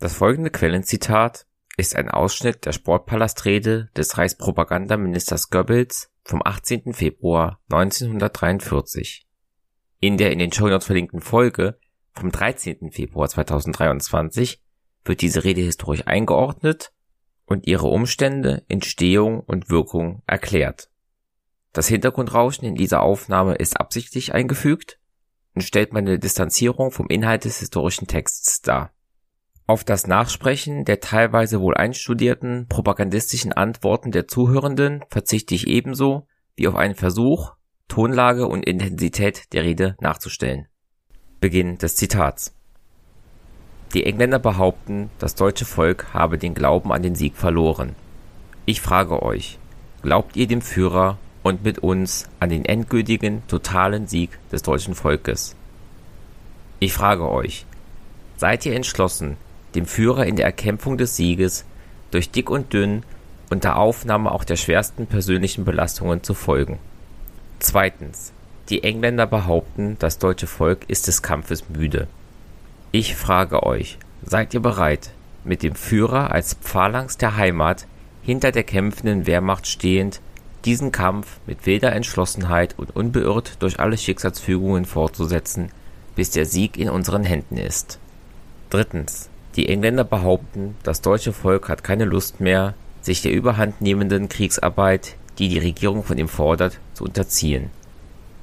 Das folgende Quellenzitat ist ein Ausschnitt der Sportpalastrede des Reichspropagandaministers Goebbels vom 18. Februar 1943. In der in den Shownotes verlinkten Folge vom 13. Februar 2023 wird diese Rede historisch eingeordnet und ihre Umstände, Entstehung und Wirkung erklärt. Das Hintergrundrauschen in dieser Aufnahme ist absichtlich eingefügt und stellt meine Distanzierung vom Inhalt des historischen Texts dar. Auf das Nachsprechen der teilweise wohl einstudierten propagandistischen Antworten der Zuhörenden verzichte ich ebenso wie auf einen Versuch, Tonlage und Intensität der Rede nachzustellen. Beginn des Zitats. Die Engländer behaupten, das deutsche Volk habe den Glauben an den Sieg verloren. Ich frage euch, glaubt ihr dem Führer und mit uns an den endgültigen, totalen Sieg des deutschen Volkes? Ich frage euch, seid ihr entschlossen, dem Führer in der Erkämpfung des Sieges durch dick und dünn unter Aufnahme auch der schwersten persönlichen Belastungen zu folgen. Zweitens. Die Engländer behaupten, das deutsche Volk ist des Kampfes müde. Ich frage euch, seid ihr bereit, mit dem Führer als Phalanx der Heimat hinter der kämpfenden Wehrmacht stehend, diesen Kampf mit wilder Entschlossenheit und unbeirrt durch alle Schicksalsfügungen fortzusetzen, bis der Sieg in unseren Händen ist. Drittens. Die Engländer behaupten, das deutsche Volk hat keine Lust mehr, sich der überhandnehmenden Kriegsarbeit, die die Regierung von ihm fordert, zu unterziehen.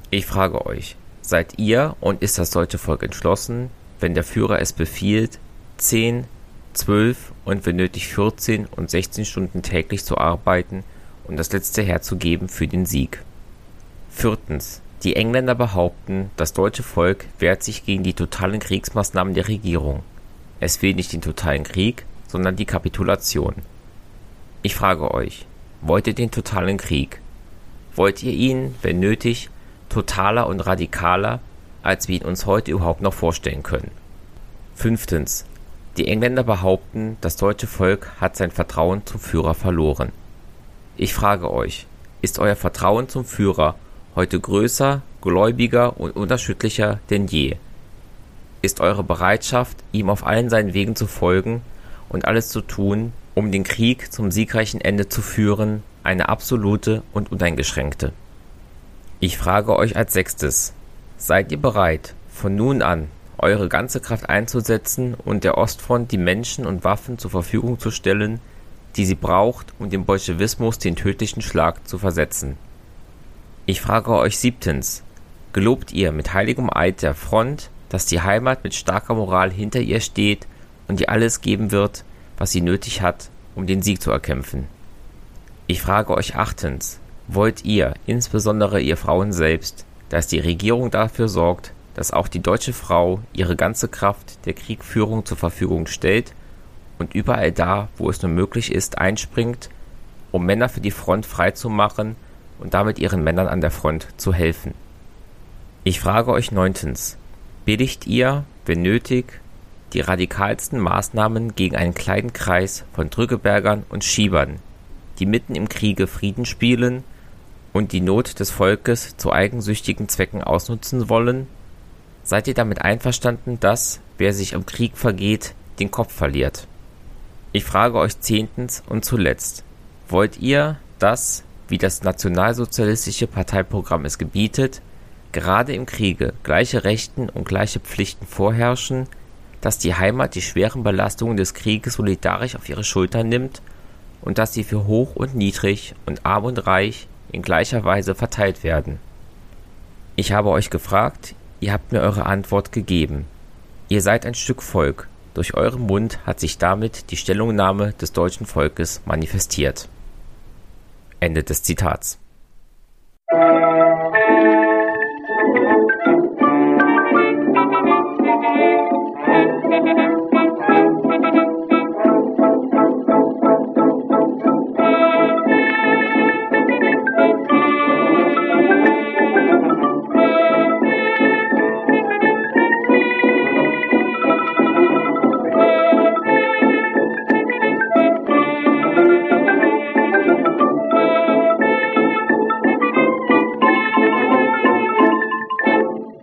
Ich frage euch, seid ihr und ist das deutsche Volk entschlossen, wenn der Führer es befiehlt, 10, 12 und wenn nötig 14 und 16 Stunden täglich zu arbeiten und das letzte herzugeben für den Sieg? Viertens. Die Engländer behaupten, das deutsche Volk wehrt sich gegen die totalen Kriegsmaßnahmen der Regierung. Es will nicht den totalen Krieg, sondern die Kapitulation. Ich frage euch, wollt ihr den totalen Krieg? Wollt ihr ihn, wenn nötig, totaler und radikaler, als wir ihn uns heute überhaupt noch vorstellen können? Fünftens. Die Engländer behaupten, das deutsche Volk hat sein Vertrauen zum Führer verloren. Ich frage euch, ist euer Vertrauen zum Führer heute größer, gläubiger und unerschütterlicher denn je? Ist eure Bereitschaft, ihm auf allen seinen Wegen zu folgen und alles zu tun, um den Krieg zum siegreichen Ende zu führen, eine absolute und uneingeschränkte. Ich frage euch als sechstes, seid ihr bereit, von nun an eure ganze Kraft einzusetzen und der Ostfront die Menschen und Waffen zur Verfügung zu stellen, die sie braucht, um dem Bolschewismus den tödlichen Schlag zu versetzen. Ich frage euch siebtens, gelobt ihr mit heiligem Eid der Front, dass die Heimat mit starker Moral hinter ihr steht und ihr alles geben wird, was sie nötig hat, um den Sieg zu erkämpfen. Ich frage euch achtens, wollt ihr, insbesondere ihr Frauen selbst, dass die Regierung dafür sorgt, dass auch die deutsche Frau ihre ganze Kraft der Kriegführung zur Verfügung stellt und überall da, wo es nur möglich ist, einspringt, um Männer für die Front freizumachen und damit ihren Männern an der Front zu helfen. Ich frage euch neuntens, billigt ihr, wenn nötig, die radikalsten Maßnahmen gegen einen kleinen Kreis von Drückebergern und Schiebern, die mitten im Kriege Frieden spielen und die Not des Volkes zu eigensüchtigen Zwecken ausnutzen wollen? Seid ihr damit einverstanden, dass, wer sich im Krieg vergeht, den Kopf verliert? Ich frage euch zehntens und zuletzt, wollt ihr, dass, wie das nationalsozialistische Parteiprogramm es gebietet, gerade im Kriege gleiche Rechten und gleiche Pflichten vorherrschen, dass die Heimat die schweren Belastungen des Krieges solidarisch auf ihre Schultern nimmt und dass sie für hoch und niedrig und arm und reich in gleicher Weise verteilt werden. Ich habe euch gefragt, ihr habt mir eure Antwort gegeben. Ihr seid ein Stück Volk, durch euren Mund hat sich damit die Stellungnahme des deutschen Volkes manifestiert. Ende des Zitats.